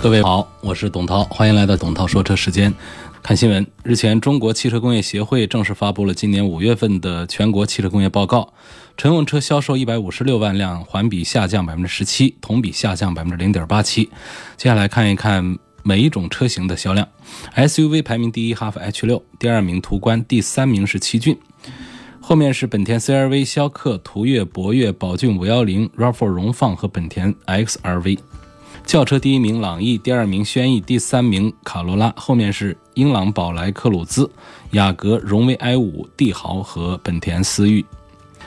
各位好，我是董涛，欢迎来到董涛说车时间。看新闻，日前，中国汽车工业协会正式发布了今年五月份的全国汽车工业报告。乘用车销售一百五十六万辆，环比下降百分之十七，同比下降百分之零点八七。接下来看一看每一种车型的销量。SUV 排名第一，哈弗 H 六；第二名途观；第三名是奇骏。后面是本田 CR-V、逍客、途岳、博越、宝骏五幺零、RAV4 荣放和本田 XR-V。轿车第一名朗逸，第二名轩逸，第三名卡罗拉，后面是英朗、宝来、克鲁兹、雅阁、荣威 i 五、帝豪和本田思域。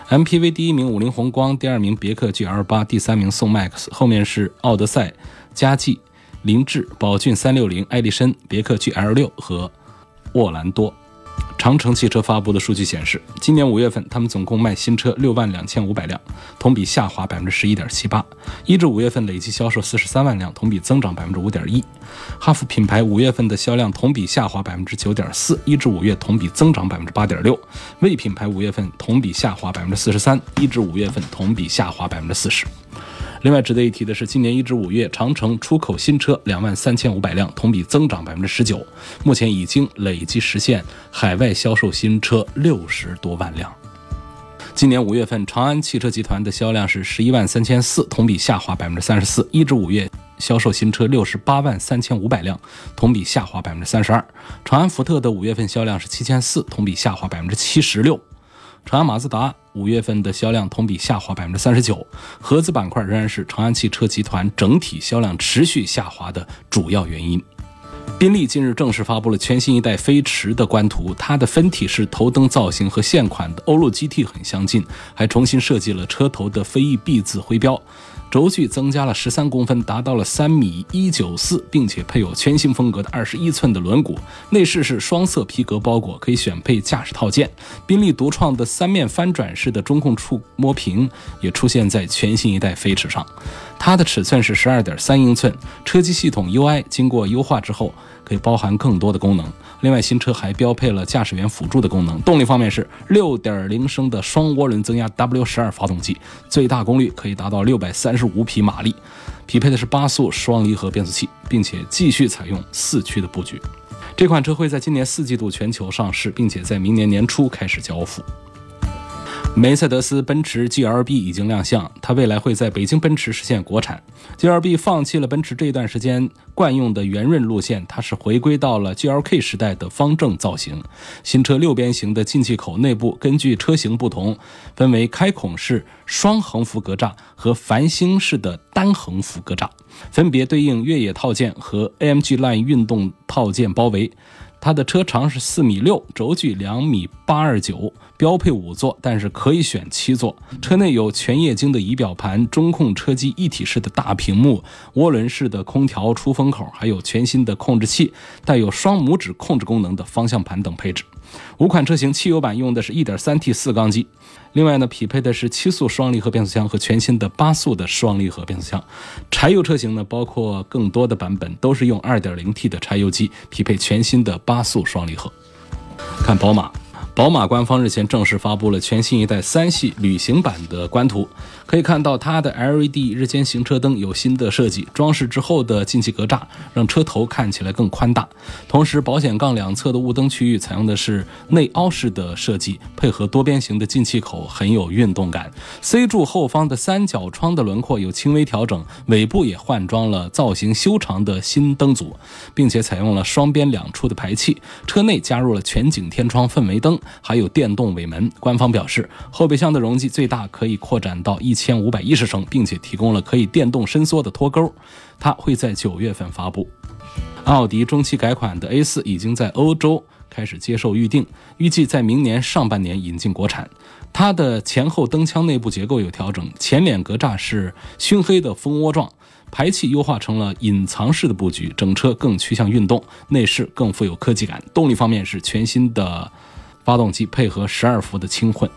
MPV 第一名五菱宏光，第二名别克 GL 八，第三名宋 MAX，后面是奥德赛、佳绩、凌志、宝骏三六零、爱丽绅、别克 GL 六和沃兰多。长城汽车发布的数据显示，今年五月份，他们总共卖新车六万两千五百辆，同比下滑百分之十一点七八。一至五月份累计销售四十三万辆，同比增长百分之五点一。哈弗品牌五月份的销量同比下滑百分之九点四，一至五月同比增长百分之八点六。魏品牌五月份同比下滑百分之四十三，一至五月份同比下滑百分之四十。另外值得一提的是，今年一至五月，长城出口新车两万三千五百辆，同比增长百分之十九。目前已经累计实现海外销售新车六十多万辆。今年五月份，长安汽车集团的销量是十一万三千四，同比下滑百分之三十四。一至五月销售新车六十八万三千五百辆，同比下滑百分之三十二。长安福特的五月份销量是七千四，同比下滑百分之七十六。长安马自达五月份的销量同比下滑百分之三十九，合资板块仍然是长安汽车集团整体销量持续下滑的主要原因。宾利近日正式发布了全新一代飞驰的官图，它的分体式头灯造型和现款的欧陆 GT 很相近，还重新设计了车头的飞翼 B 字徽标。轴距增加了十三公分，达到了三米一九四，并且配有全新风格的二十一寸的轮毂。内饰是双色皮革包裹，可以选配驾驶套件。宾利独创的三面翻转式的中控触摸屏也出现在全新一代飞驰上。它的尺寸是十二点三英寸，车机系统 UI 经过优化之后，可以包含更多的功能。另外，新车还标配了驾驶员辅助的功能。动力方面是六点零升的双涡轮增压 W12 发动机，最大功率可以达到六百三十五匹马力，匹配的是八速双离合变速器，并且继续采用四驱的布局。这款车会在今年四季度全球上市，并且在明年年初开始交付。梅赛德斯奔驰 GLB 已经亮相，它未来会在北京奔驰实现国产。GLB 放弃了奔驰这一段时间惯用的圆润路线，它是回归到了 GLK 时代的方正造型。新车六边形的进气口内部根据车型不同，分为开孔式双横幅格栅和繁星式的单横幅格栅，分别对应越野套件和 AMG Line 运动套件包围。它的车长是四米六，轴距两米八二九，标配五座，但是可以选七座。车内有全液晶的仪表盘、中控车机一体式的大屏幕、涡轮式的空调出风口，还有全新的控制器，带有双拇指控制功能的方向盘等配置。五款车型，汽油版用的是一点三 T 四缸机。另外呢，匹配的是七速双离合变速箱和全新的八速的双离合变速箱。柴油车型呢，包括更多的版本都是用二点零 T 的柴油机，匹配全新的八速双离合。看宝马。宝马官方日前正式发布了全新一代三系旅行版的官图，可以看到它的 LED 日间行车灯有新的设计，装饰之后的进气格栅让车头看起来更宽大。同时，保险杠两侧的雾灯区域采用的是内凹式的设计，配合多边形的进气口，很有运动感。C 柱后方的三角窗的轮廓有轻微调整，尾部也换装了造型修长的新灯组，并且采用了双边两出的排气。车内加入了全景天窗氛围灯。还有电动尾门。官方表示，后备箱的容积最大可以扩展到一千五百一十升，并且提供了可以电动伸缩的脱钩。它会在九月份发布。奥迪中期改款的 A4 已经在欧洲开始接受预定，预计在明年上半年引进国产。它的前后灯腔内部结构有调整，前脸格栅是熏黑的蜂窝状。排气优化成了隐藏式的布局，整车更趋向运动，内饰更富有科技感。动力方面是全新的发动机配合十二伏的轻混。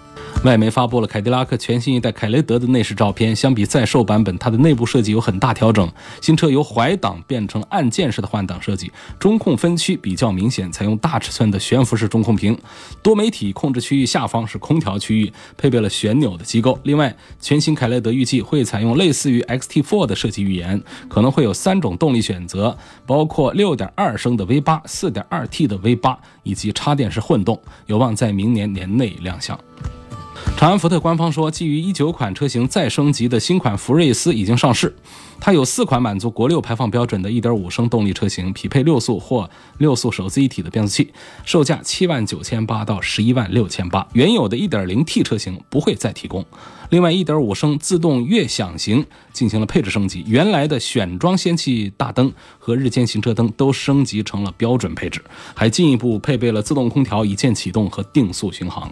外媒发布了凯迪拉克全新一代凯雷德的内饰照片，相比在售版本，它的内部设计有很大调整。新车由怀档变成按键式的换挡设计，中控分区比较明显，采用大尺寸的悬浮式中控屏，多媒体控制区域下方是空调区域，配备了旋钮的机构。另外，全新凯雷德预计会采用类似于 XT4 的设计语言，可能会有三种动力选择，包括6.2升的 V8、4.2T 的 V8 以及插电式混动，有望在明年年内亮相。长安福特官方说，基于一九款车型再升级的新款福睿斯已经上市。它有四款满足国六排放标准的1.5升动力车型，匹配六速或六速手自一体的变速器，售价七万九千八到十一万六千八。原有的 1.0T 车型不会再提供。另外，1.5升自动悦享型进行了配置升级，原来的选装氙气大灯和日间行车灯都升级成了标准配置，还进一步配备了自动空调一键启动和定速巡航。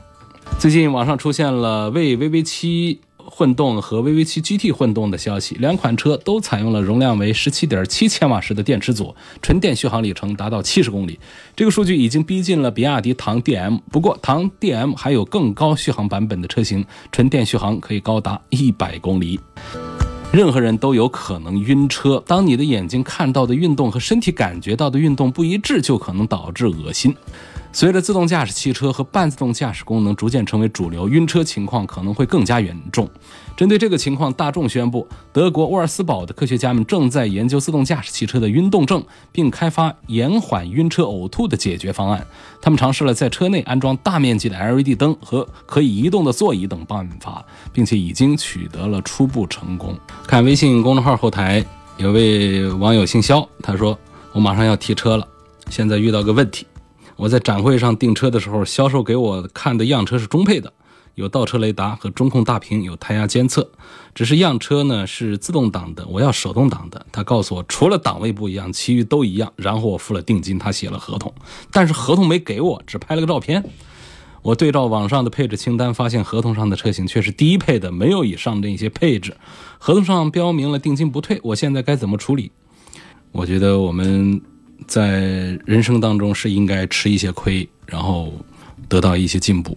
最近网上出现了为 VV7 混动和 VV7 GT 混动的消息，两款车都采用了容量为17.7千瓦时的电池组，纯电续航里程达到70公里。这个数据已经逼近了比亚迪唐 DM，不过唐 DM 还有更高续航版本的车型，纯电续航可以高达100公里。任何人都有可能晕车，当你的眼睛看到的运动和身体感觉到的运动不一致，就可能导致恶心。随着自动驾驶汽车和半自动驾驶功能逐渐成为主流，晕车情况可能会更加严重。针对这个情况，大众宣布，德国沃尔斯堡的科学家们正在研究自动驾驶汽车的晕动症，并开发延缓晕车呕吐的解决方案。他们尝试了在车内安装大面积的 LED 灯和可以移动的座椅等办法，并且已经取得了初步成功。看微信公众号后台，有位网友姓肖，他说：“我马上要提车了，现在遇到个问题。”我在展会上订车的时候，销售给我看的样车是中配的，有倒车雷达和中控大屏，有胎压监测。只是样车呢是自动挡的，我要手动挡的。他告诉我，除了档位不一样，其余都一样。然后我付了定金，他写了合同，但是合同没给我，只拍了个照片。我对照网上的配置清单，发现合同上的车型却是低配的，没有以上这些配置。合同上标明了定金不退，我现在该怎么处理？我觉得我们。在人生当中是应该吃一些亏，然后得到一些进步。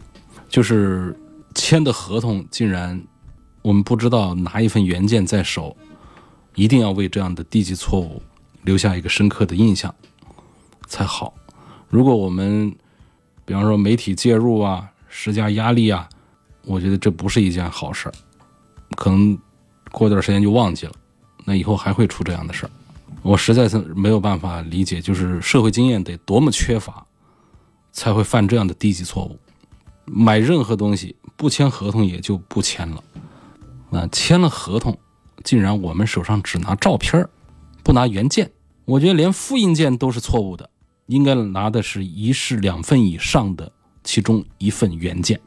就是签的合同竟然我们不知道拿一份原件在手，一定要为这样的低级错误留下一个深刻的印象才好。如果我们比方说媒体介入啊，施加压力啊，我觉得这不是一件好事儿，可能过段时间就忘记了，那以后还会出这样的事儿。我实在是没有办法理解，就是社会经验得多么缺乏，才会犯这样的低级错误。买任何东西不签合同也就不签了，那签了合同，竟然我们手上只拿照片不拿原件。我觉得连复印件都是错误的，应该拿的是一式两份以上的其中一份原件。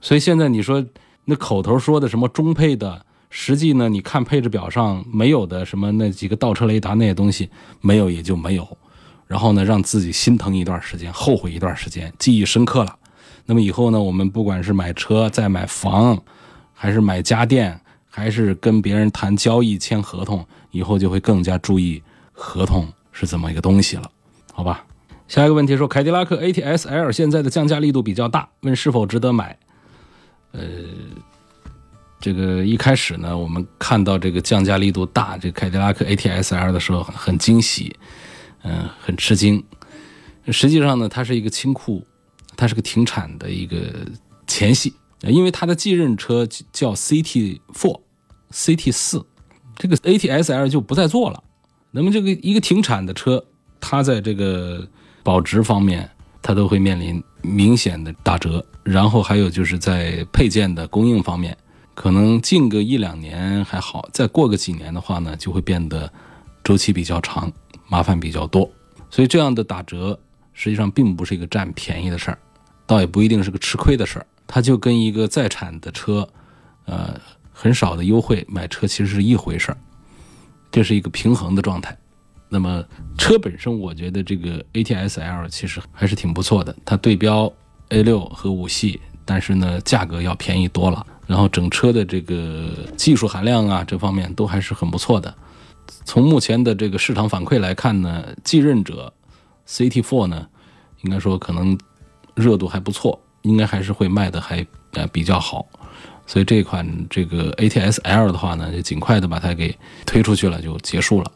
所以现在你说那口头说的什么中配的？实际呢，你看配置表上没有的什么那几个倒车雷达那些东西没有也就没有，然后呢让自己心疼一段时间，后悔一段时间，记忆深刻了。那么以后呢，我们不管是买车、再买房，还是买家电，还是跟别人谈交易、签合同，以后就会更加注意合同是怎么一个东西了，好吧？下一个问题说，凯迪拉克 ATS L 现在的降价力度比较大，问是否值得买？呃。这个一开始呢，我们看到这个降价力度大，这凯迪拉克 ATS L 的时候很惊喜，嗯，很吃惊。实际上呢，它是一个清库，它是个停产的一个前戏，因为它的继任车叫 CT Four、CT 四，这个 ATS L 就不再做了。那么这个一个停产的车，它在这个保值方面，它都会面临明显的打折。然后还有就是在配件的供应方面。可能近个一两年还好，再过个几年的话呢，就会变得周期比较长，麻烦比较多。所以这样的打折实际上并不是一个占便宜的事儿，倒也不一定是个吃亏的事儿。它就跟一个在产的车，呃，很少的优惠买车其实是一回事儿，这是一个平衡的状态。那么车本身，我觉得这个 ATS L 其实还是挺不错的，它对标 A 六和五系，但是呢，价格要便宜多了。然后整车的这个技术含量啊，这方面都还是很不错的。从目前的这个市场反馈来看呢，继任者 CT4 呢，应该说可能热度还不错，应该还是会卖的还呃比较好。所以这款这个 ATS L 的话呢，就尽快的把它给推出去了，就结束了。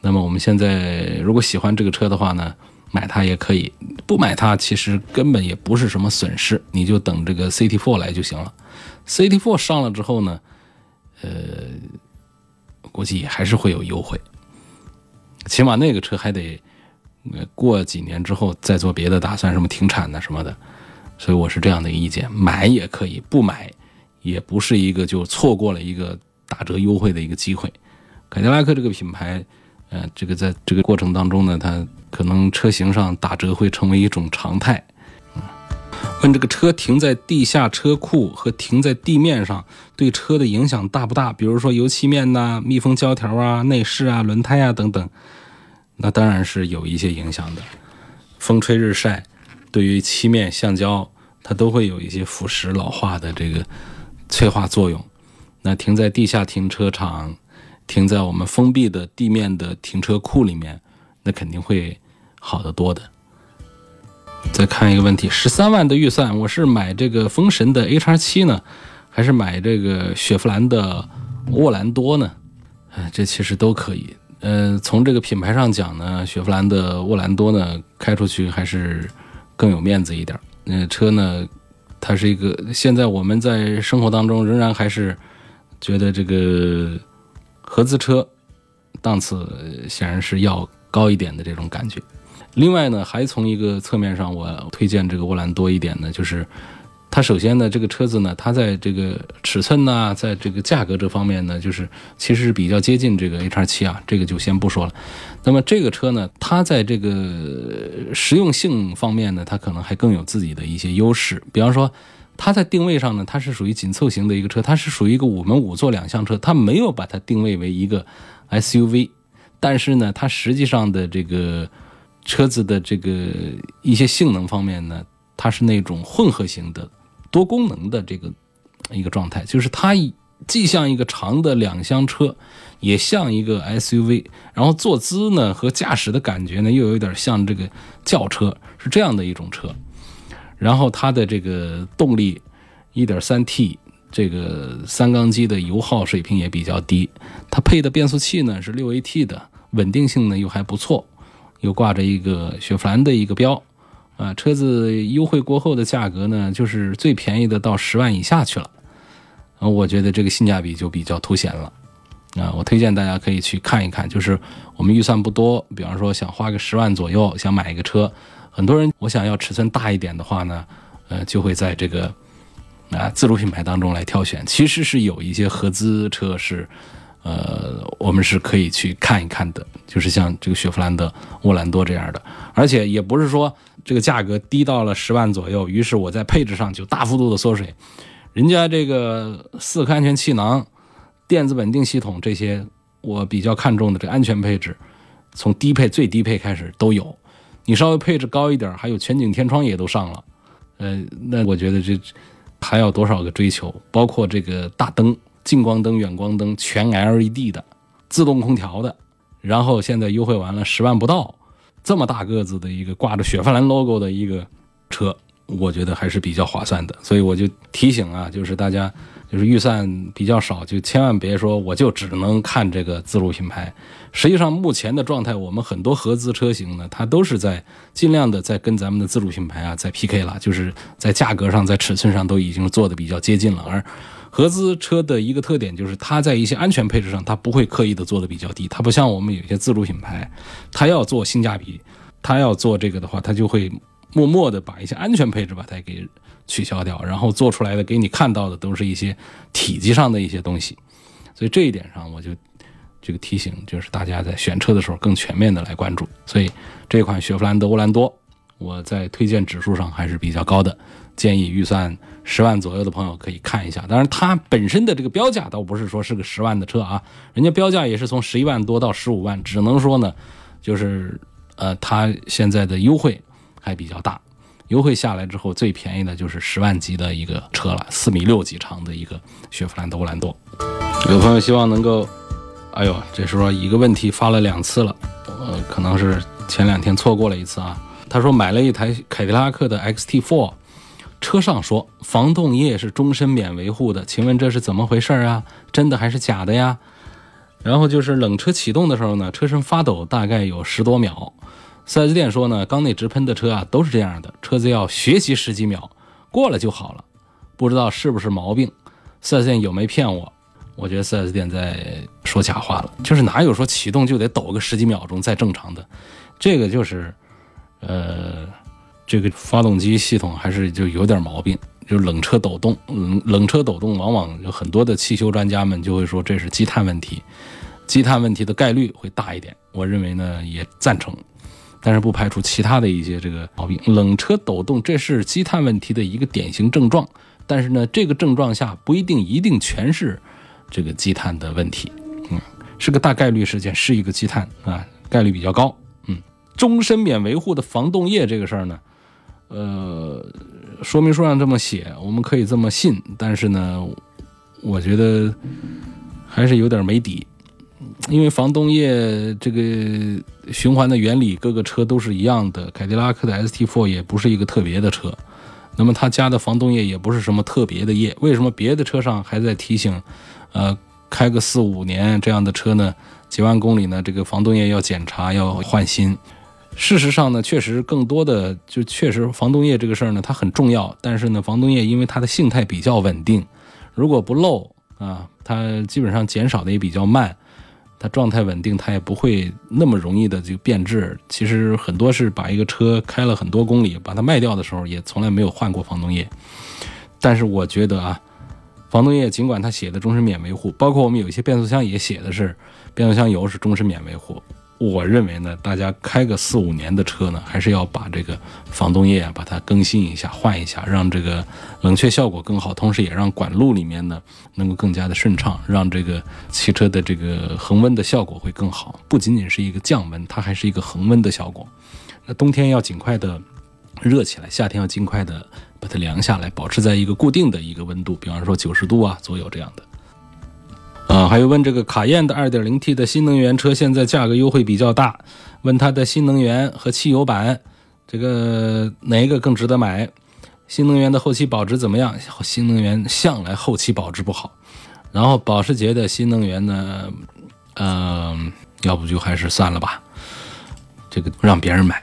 那么我们现在如果喜欢这个车的话呢，买它也可以，不买它其实根本也不是什么损失，你就等这个 CT4 来就行了。CT4 上了之后呢，呃，估计还是会有优惠，起码那个车还得过几年之后再做别的打算，什么停产呐什么的。所以我是这样的一个意见，买也可以，不买。也不是一个就错过了一个打折优惠的一个机会。凯迪拉克这个品牌，呃，这个在这个过程当中呢，它可能车型上打折会成为一种常态。问这个车停在地下车库和停在地面上对车的影响大不大？比如说油漆面呐、密封胶条啊、内饰啊、轮胎啊等等，那当然是有一些影响的。风吹日晒，对于漆面橡胶，它都会有一些腐蚀老化的这个。催化作用，那停在地下停车场，停在我们封闭的地面的停车库里面，那肯定会好得多的。再看一个问题，十三万的预算，我是买这个风神的 HR 七呢，还是买这个雪佛兰的沃兰多呢？哎，这其实都可以。呃，从这个品牌上讲呢，雪佛兰的沃兰多呢，开出去还是更有面子一点。那车呢？它是一个，现在我们在生活当中仍然还是觉得这个合资车档次显然是要高一点的这种感觉。另外呢，还从一个侧面上，我推荐这个沃兰多一点呢，就是。它首先呢，这个车子呢，它在这个尺寸呐，在这个价格这方面呢，就是其实是比较接近这个 H R 七啊，这个就先不说了。那么这个车呢，它在这个实用性方面呢，它可能还更有自己的一些优势。比方说，它在定位上呢，它是属于紧凑型的一个车，它是属于一个五门五座两厢车，它没有把它定位为一个 S U V。但是呢，它实际上的这个车子的这个一些性能方面呢，它是那种混合型的。多功能的这个一个状态，就是它既像一个长的两厢车，也像一个 SUV，然后坐姿呢和驾驶的感觉呢又有点像这个轿车，是这样的一种车。然后它的这个动力，1.3T 这个三缸机的油耗水平也比较低，它配的变速器呢是 6AT 的，稳定性呢又还不错，又挂着一个雪佛兰的一个标。啊，车子优惠过后的价格呢，就是最便宜的到十万以下去了，啊，我觉得这个性价比就比较凸显了，啊，我推荐大家可以去看一看，就是我们预算不多，比方说想花个十万左右想买一个车，很多人我想要尺寸大一点的话呢，呃，就会在这个啊自主品牌当中来挑选，其实是有一些合资车是。呃，我们是可以去看一看的，就是像这个雪佛兰的沃兰多这样的，而且也不是说这个价格低到了十万左右，于是我在配置上就大幅度的缩水。人家这个四颗安全气囊、电子稳定系统这些，我比较看重的这安全配置，从低配最低配开始都有。你稍微配置高一点，还有全景天窗也都上了。呃，那我觉得这还要多少个追求？包括这个大灯。近光灯、远光灯全 LED 的，自动空调的，然后现在优惠完了十万不到，这么大个子的一个挂着雪佛兰 logo 的一个车，我觉得还是比较划算的。所以我就提醒啊，就是大家就是预算比较少，就千万别说我就只能看这个自主品牌。实际上目前的状态，我们很多合资车型呢，它都是在尽量的在跟咱们的自主品牌啊在 PK 了，就是在价格上、在尺寸上都已经做的比较接近了，而。合资车的一个特点就是，它在一些安全配置上，它不会刻意的做的比较低。它不像我们有些自主品牌，它要做性价比，它要做这个的话，它就会默默的把一些安全配置把它给取消掉，然后做出来的给你看到的都是一些体积上的一些东西。所以这一点上，我就这个提醒，就是大家在选车的时候更全面的来关注。所以这款雪佛兰的沃兰多，我在推荐指数上还是比较高的。建议预算十万左右的朋友可以看一下，当然它本身的这个标价倒不是说是个十万的车啊，人家标价也是从十一万多到十五万，只能说呢，就是呃它现在的优惠还比较大，优惠下来之后最便宜的就是十万级的一个车了，四米六几长的一个雪佛兰的沃兰多。有朋友希望能够哎呦，这时候一个问题发了两次了，呃，可能是前两天错过了一次啊。他说买了一台凯迪拉克的 XT4，车上说防冻液是终身免维护的，请问这是怎么回事啊？真的还是假的呀？然后就是冷车启动的时候呢，车身发抖大概有十多秒。4S 店说呢，缸内直喷的车啊都是这样的，车子要学习十几秒，过了就好了。不知道是不是毛病，4S 店有没骗我？我觉得 4S 店在说假话了，就是哪有说启动就得抖个十几秒钟再正常的，这个就是，呃，这个发动机系统还是就有点毛病，就冷车抖动，冷冷车抖动往往有很多的汽修专家们就会说这是积碳问题，积碳问题的概率会大一点，我认为呢也赞成，但是不排除其他的一些这个毛病，冷车抖动这是积碳问题的一个典型症状，但是呢这个症状下不一定一定全是。这个积碳的问题，嗯，是个大概率事件，是一个积碳啊，概率比较高，嗯，终身免维护的防冻液这个事儿呢，呃，说明书上这么写，我们可以这么信，但是呢，我觉得还是有点没底，因为防冻液这个循环的原理，各个车都是一样的，凯迪拉克的 ST4 也不是一个特别的车，那么他加的防冻液也不是什么特别的液，为什么别的车上还在提醒？呃，开个四五年这样的车呢，几万公里呢，这个防冻液要检查要换新。事实上呢，确实更多的就确实防冻液这个事儿呢，它很重要。但是呢，防冻液因为它的性态比较稳定，如果不漏啊，它基本上减少的也比较慢，它状态稳定，它也不会那么容易的就变质。其实很多是把一个车开了很多公里，把它卖掉的时候也从来没有换过防冻液。但是我觉得啊。防冻液尽管它写的终身免维护，包括我们有一些变速箱也写的是变速箱油是终身免维护。我认为呢，大家开个四五年的车呢，还是要把这个防冻液啊，把它更新一下、换一下，让这个冷却效果更好，同时也让管路里面呢能够更加的顺畅，让这个汽车的这个恒温的效果会更好。不仅仅是一个降温，它还是一个恒温的效果。那冬天要尽快的热起来，夏天要尽快的。把它凉下来，保持在一个固定的一个温度，比方说九十度啊左右这样的。啊，还有问这个卡宴的 2.0T 的新能源车现在价格优惠比较大，问它的新能源和汽油版这个哪一个更值得买？新能源的后期保值怎么样？新能源向来后期保值不好。然后保时捷的新能源呢，嗯，要不就还是算了吧，这个让别人买，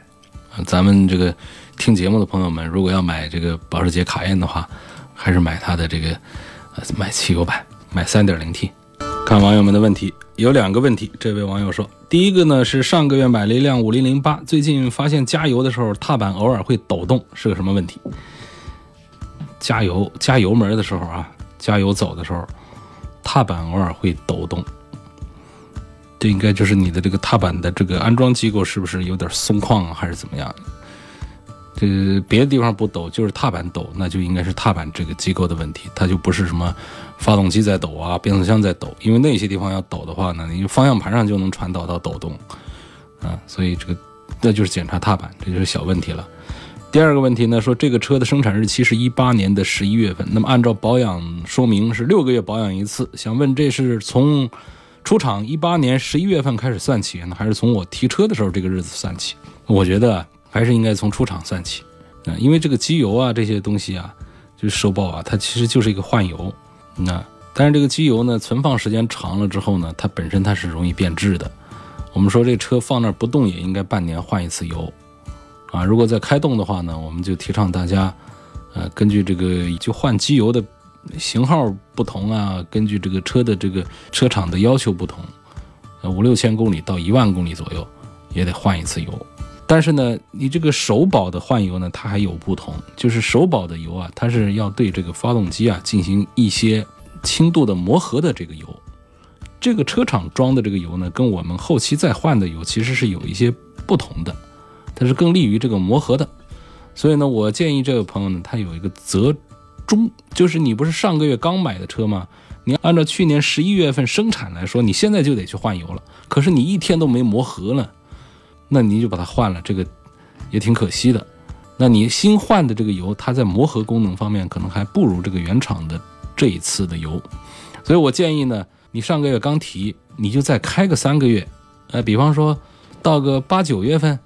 咱们这个。听节目的朋友们，如果要买这个保时捷卡宴的话，还是买它的这个，呃，买汽油版，买 3.0T。看网友们的问题，有两个问题。这位网友说，第一个呢是上个月买了一辆5008，最近发现加油的时候踏板偶尔会抖动，是个什么问题？加油加油门的时候啊，加油走的时候，踏板偶尔会抖动，这应该就是你的这个踏板的这个安装机构是不是有点松旷啊，还是怎么样？这个别的地方不抖，就是踏板抖，那就应该是踏板这个机构的问题，它就不是什么发动机在抖啊，变速箱在抖，因为那些地方要抖的话呢，你方向盘上就能传导到抖动，啊，所以这个那就是检查踏板，这就是小问题了。第二个问题呢，说这个车的生产日期是一八年的十一月份，那么按照保养说明是六个月保养一次，想问这是从出厂一八年十一月份开始算起呢，还是从我提车的时候这个日子算起？我觉得。还是应该从出厂算起，啊，因为这个机油啊这些东西啊，就是收报啊，它其实就是一个换油，那但是这个机油呢，存放时间长了之后呢，它本身它是容易变质的。我们说这车放那儿不动也应该半年换一次油，啊，如果在开动的话呢，我们就提倡大家，呃，根据这个就换机油的型号不同啊，根据这个车的这个车厂的要求不同，呃，五六千公里到一万公里左右也得换一次油。但是呢，你这个首保的换油呢，它还有不同，就是首保的油啊，它是要对这个发动机啊进行一些轻度的磨合的这个油。这个车厂装的这个油呢，跟我们后期再换的油其实是有一些不同的，它是更利于这个磨合的。所以呢，我建议这位朋友呢，他有一个择中，就是你不是上个月刚买的车吗？你按照去年十一月份生产来说，你现在就得去换油了。可是你一天都没磨合了。那你就把它换了，这个也挺可惜的。那你新换的这个油，它在磨合功能方面可能还不如这个原厂的这一次的油。所以我建议呢，你上个月刚提，你就再开个三个月，呃，比方说到个八九月份，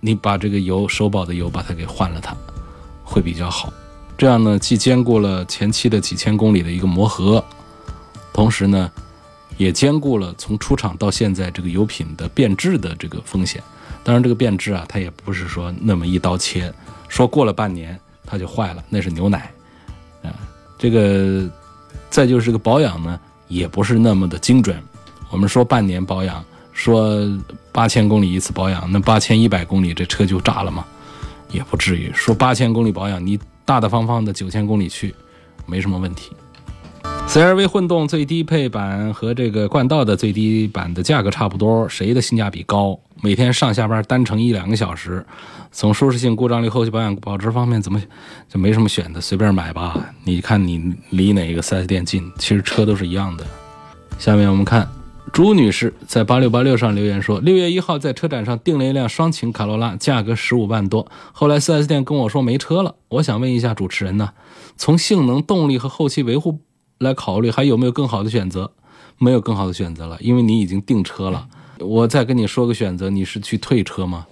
你把这个油首保的油把它给换了它，会比较好。这样呢，既兼顾了前期的几千公里的一个磨合，同时呢，也兼顾了从出厂到现在这个油品的变质的这个风险。当然，这个变质啊，它也不是说那么一刀切，说过了半年它就坏了，那是牛奶啊。这个再就是这个保养呢，也不是那么的精准。我们说半年保养，说八千公里一次保养，那八千一百公里这车就炸了吗？也不至于。说八千公里保养，你大大方方的九千公里去，没什么问题。CR-V 混动最低配版和这个冠道的最低版的价格差不多，谁的性价比高？每天上下班单程一两个小时，从舒适性、故障率、后期保养、保值方面，怎么就没什么选的？随便买吧。你看你离哪个 4S 店近？其实车都是一样的。下面我们看朱女士在八六八六上留言说，六月一号在车展上订了一辆双擎卡罗拉，价格十五万多。后来 4S 店跟我说没车了。我想问一下主持人呢，从性能、动力和后期维护。来考虑还有没有更好的选择？没有更好的选择了，因为你已经订车了。我再跟你说个选择，你是去退车吗？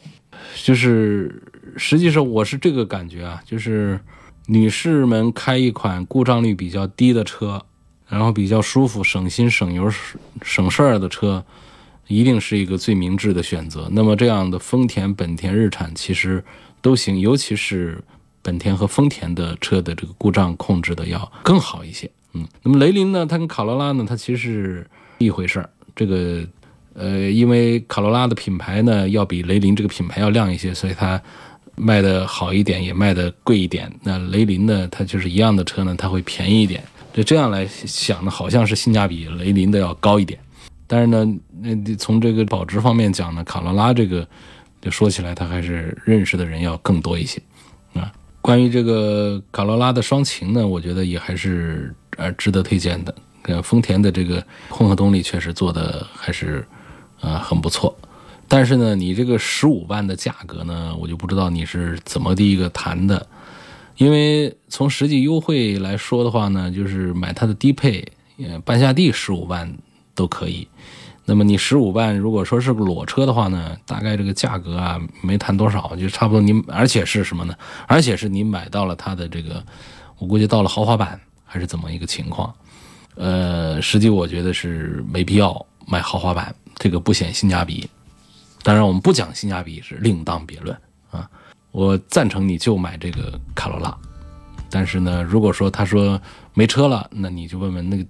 就是实际上我是这个感觉啊，就是女士们开一款故障率比较低的车，然后比较舒服、省心、省油、省事儿的车，一定是一个最明智的选择。那么这样的丰田、本田、日产其实都行，尤其是本田和丰田的车的这个故障控制的要更好一些。那么雷凌呢？它跟卡罗拉呢？它其实是一回事儿。这个，呃，因为卡罗拉的品牌呢要比雷凌这个品牌要亮一些，所以它卖的好一点，也卖的贵一点。那雷凌呢，它就是一样的车呢，它会便宜一点。就这样来想呢，好像是性价比雷凌的要高一点。但是呢，那从这个保值方面讲呢，卡罗拉这个就说起来，它还是认识的人要更多一些。关于这个卡罗拉的双擎呢，我觉得也还是。呃，值得推荐的，呃，丰田的这个混合动力确实做的还是，呃，很不错。但是呢，你这个十五万的价格呢，我就不知道你是怎么第一个谈的。因为从实际优惠来说的话呢，就是买它的低配，呃，半下地十五万都可以。那么你十五万，如果说是个裸车的话呢，大概这个价格啊，没谈多少，就差不多。你而且是什么呢？而且是你买到了它的这个，我估计到了豪华版。还是怎么一个情况？呃，实际我觉得是没必要买豪华版，这个不显性价比。当然，我们不讲性价比是另当别论啊。我赞成你就买这个卡罗拉，但是呢，如果说他说没车了，那你就问问那个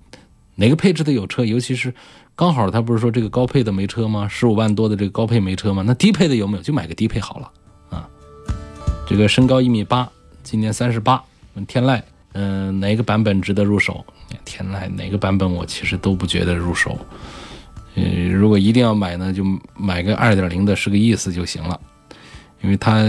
哪个配置的有车，尤其是刚好他不是说这个高配的没车吗？十五万多的这个高配没车吗？那低配的有没有？就买个低配好了啊。这个身高一米八，今年三十八，问天籁。嗯，哪个版本值得入手？天籁哪个版本我其实都不觉得入手。嗯，如果一定要买呢，就买个二点零的，是个意思就行了。因为它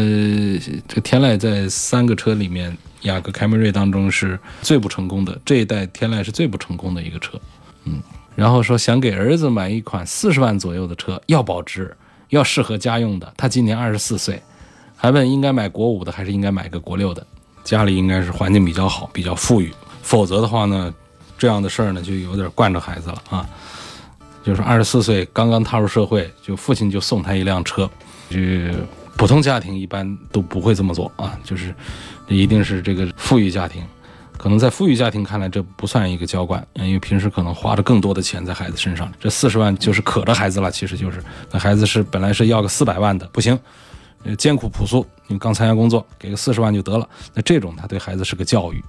这个天籁在三个车里面，雅阁、凯美瑞当中是最不成功的。这一代天籁是最不成功的一个车。嗯，然后说想给儿子买一款四十万左右的车，要保值，要适合家用的。他今年二十四岁，还问应该买国五的还是应该买个国六的。家里应该是环境比较好，比较富裕，否则的话呢，这样的事儿呢就有点惯着孩子了啊。就是二十四岁刚刚踏入社会，就父亲就送他一辆车，就普通家庭一般都不会这么做啊。就是一定是这个富裕家庭，可能在富裕家庭看来这不算一个娇惯，因为平时可能花着更多的钱在孩子身上。这四十万就是可着孩子了，其实就是那孩子是本来是要个四百万的，不行。艰苦朴素，你刚参加工作，给个四十万就得了。那这种他对孩子是个教育，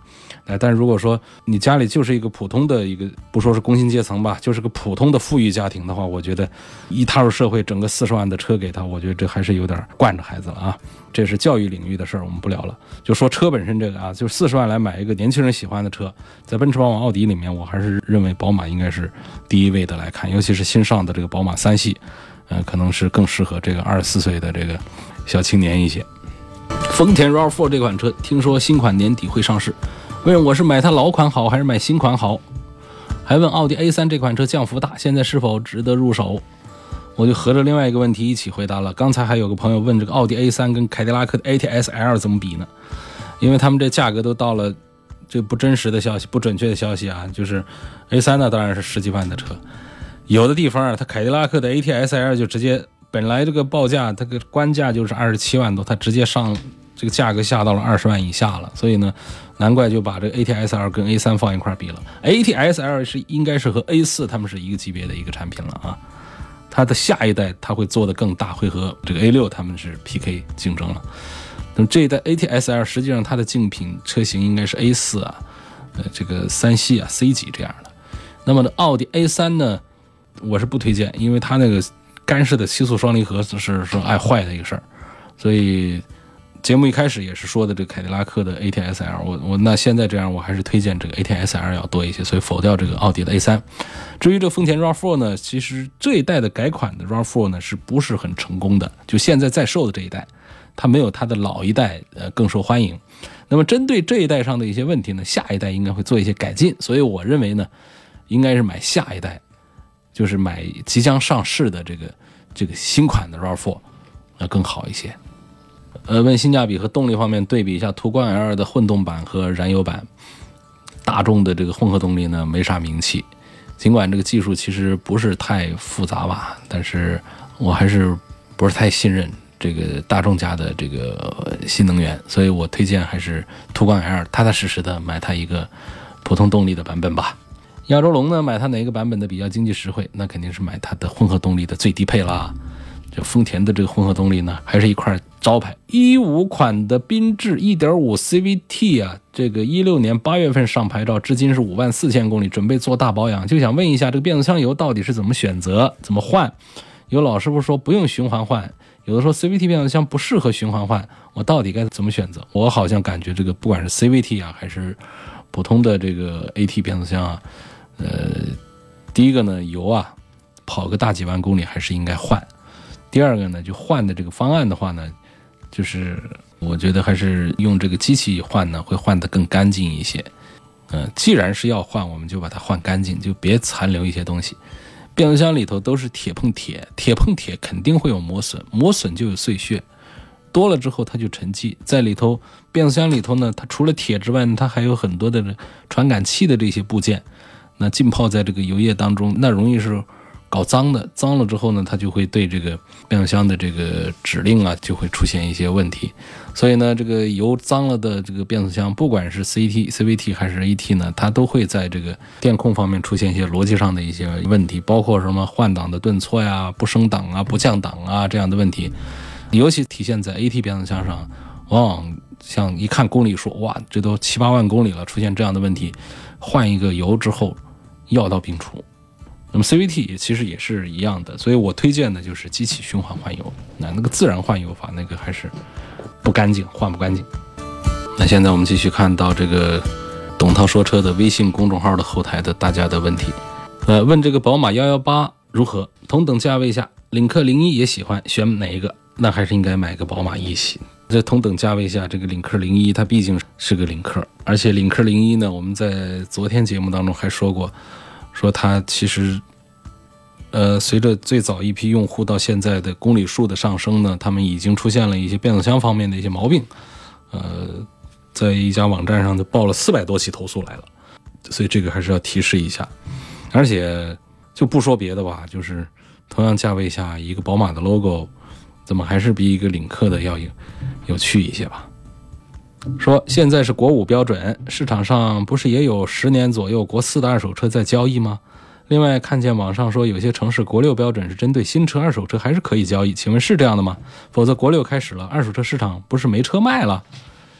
哎，但是如果说你家里就是一个普通的一个，不说是工薪阶层吧，就是个普通的富裕家庭的话，我觉得一踏入社会，整个四十万的车给他，我觉得这还是有点惯着孩子了啊。这是教育领域的事儿，我们不聊了。就说车本身这个啊，就四十万来买一个年轻人喜欢的车，在奔驰、宝马、奥迪里面，我还是认为宝马应该是第一位的来看，尤其是新上的这个宝马三系，嗯，可能是更适合这个二十四岁的这个。小青年一些，丰田 RAV4 这款车听说新款年底会上市，问我是买它老款好还是买新款好？还问奥迪 A3 这款车降幅大，现在是否值得入手？我就合着另外一个问题一起回答了。刚才还有个朋友问这个奥迪 A3 跟凯迪拉克的 ATS-L 怎么比呢？因为他们这价格都到了，这不真实的消息、不准确的消息啊，就是 A3 呢当然是十几万的车。有的地方啊，它凯迪拉克的 ATS-L 就直接本来这个报价它个官价就是二十七万多，它直接上这个价格下到了二十万以下了，所以呢，难怪就把这 ATS-L 跟 A 三放一块比了。ATS-L 是应该是和 A 四他们是一个级别的一个产品了啊，它的下一代它会做的更大，会和这个 A 六他们是 PK 竞争了。那么这一代 ATS-L 实际上它的竞品车型应该是 A 四啊，呃，这个三系啊 C 级这样的。那么呢，奥迪 A 三呢？我是不推荐，因为它那个干式的七速双离合是是爱坏的一个事儿，所以节目一开始也是说的这个凯迪拉克的 ATS-L，我我那现在这样我还是推荐这个 ATS-L 要多一些，所以否掉这个奥迪的 A 三。至于这丰田 RAV4 呢，其实这一代的改款的 RAV4 呢是不是很成功的？就现在在售的这一代，它没有它的老一代呃更受欢迎。那么针对这一代上的一些问题呢，下一代应该会做一些改进，所以我认为呢，应该是买下一代。就是买即将上市的这个这个新款的 RAV4，要更好一些。呃，问性价比和动力方面对比一下途观 L 的混动版和燃油版。大众的这个混合动力呢没啥名气，尽管这个技术其实不是太复杂吧，但是我还是不是太信任这个大众家的这个新能源，所以我推荐还是途观 L，踏踏实实的买它一个普通动力的版本吧。亚洲龙呢，买它哪个版本的比较经济实惠？那肯定是买它的混合动力的最低配啦。这丰田的这个混合动力呢，还是一块招牌。一五款的缤智1.5 CVT 啊，这个一六年八月份上牌照，至今是五万四千公里，准备做大保养，就想问一下，这个变速箱油到底是怎么选择、怎么换？有老师傅说不用循环换，有的说 CVT 变速箱不适合循环换，我到底该怎么选择？我好像感觉这个不管是 CVT 啊，还是普通的这个 AT 变速箱啊。呃，第一个呢，油啊，跑个大几万公里还是应该换。第二个呢，就换的这个方案的话呢，就是我觉得还是用这个机器换呢，会换得更干净一些。嗯，既然是要换，我们就把它换干净，就别残留一些东西。变速箱里头都是铁碰铁，铁碰铁肯定会有磨损，磨损就有碎屑，多了之后它就沉积在里头。变速箱里头呢，它除了铁之外，它还有很多的传感器的这些部件。那浸泡在这个油液当中，那容易是搞脏的。脏了之后呢，它就会对这个变速箱的这个指令啊，就会出现一些问题。所以呢，这个油脏了的这个变速箱，不管是 CT、CVT 还是 AT 呢，它都会在这个电控方面出现一些逻辑上的一些问题，包括什么换挡的顿挫呀、不升档啊、不降档啊这样的问题。尤其体现在 AT 变速箱上，往往像一看公里数，哇，这都七八万公里了，出现这样的问题，换一个油之后。药到病除，那么 CVT 也其实也是一样的，所以我推荐的就是机器循环换油。那那个自然换油法，那个还是不干净，换不干净。那现在我们继续看到这个董涛说车的微信公众号的后台的大家的问题。呃，问这个宝马幺幺八如何？同等价位下，领克零一也喜欢，选哪一个？那还是应该买个宝马一系。在同等价位下，这个领克零一它毕竟是个领克，而且领克零一呢，我们在昨天节目当中还说过，说它其实，呃，随着最早一批用户到现在的公里数的上升呢，他们已经出现了一些变速箱方面的一些毛病，呃，在一家网站上就报了四百多起投诉来了，所以这个还是要提示一下，而且就不说别的吧，就是同样价位下一个宝马的 logo。怎么还是比一个领克的要有有趣一些吧？说现在是国五标准，市场上不是也有十年左右国四的二手车在交易吗？另外看见网上说有些城市国六标准是针对新车、二手车还是可以交易？请问是这样的吗？否则国六开始了，二手车市场不是没车卖了？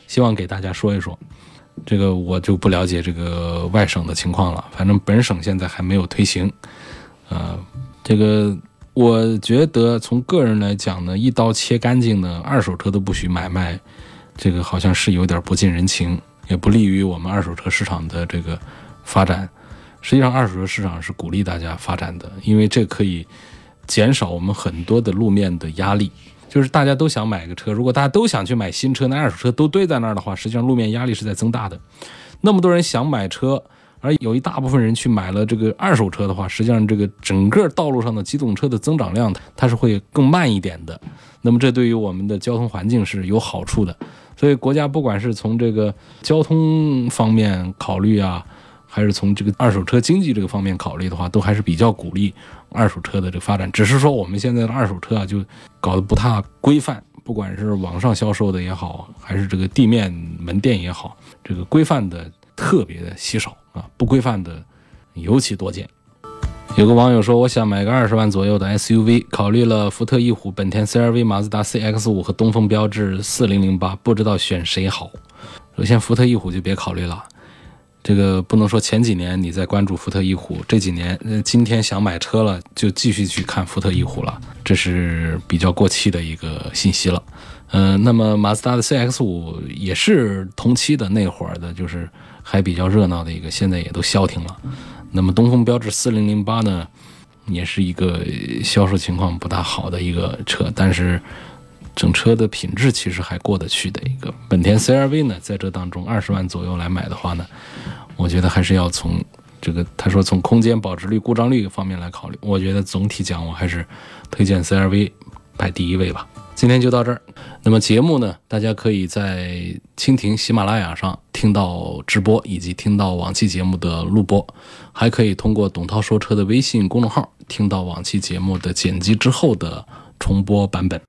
希望给大家说一说。这个我就不了解这个外省的情况了，反正本省现在还没有推行。呃，这个。我觉得从个人来讲呢，一刀切干净的二手车都不许买卖，这个好像是有点不近人情，也不利于我们二手车市场的这个发展。实际上，二手车市场是鼓励大家发展的，因为这可以减少我们很多的路面的压力。就是大家都想买个车，如果大家都想去买新车，那二手车都堆在那儿的话，实际上路面压力是在增大的。那么多人想买车。而有一大部分人去买了这个二手车的话，实际上这个整个道路上的机动车的增长量，它是会更慢一点的。那么这对于我们的交通环境是有好处的。所以国家不管是从这个交通方面考虑啊，还是从这个二手车经济这个方面考虑的话，都还是比较鼓励二手车的这个发展。只是说我们现在的二手车啊，就搞得不太规范，不管是网上销售的也好，还是这个地面门店也好，这个规范的特别的稀少啊，不规范的尤其多见。有个网友说，我想买个二十万左右的 SUV，考虑了福特翼虎、本田 CR-V、马自达 CX-5 和东风标致4008，不知道选谁好。首先，福特翼虎就别考虑了，这个不能说前几年你在关注福特翼虎，这几年呃今天想买车了就继续去看福特翼虎了，这是比较过气的一个信息了。嗯、那么马自达的 CX-5 也是同期的那会儿的，就是还比较热闹的一个，现在也都消停了。那么东风标致4008呢，也是一个销售情况不大好的一个车，但是整车的品质其实还过得去的一个。本田 CR-V 呢，在这当中二十万左右来买的话呢，我觉得还是要从这个他说从空间、保值率、故障率方面来考虑。我觉得总体讲，我还是推荐 CR-V 排第一位吧。今天就到这儿。那么节目呢，大家可以在蜻蜓、喜马拉雅上听到直播，以及听到往期节目的录播，还可以通过董涛说车的微信公众号听到往期节目的剪辑之后的重播版本。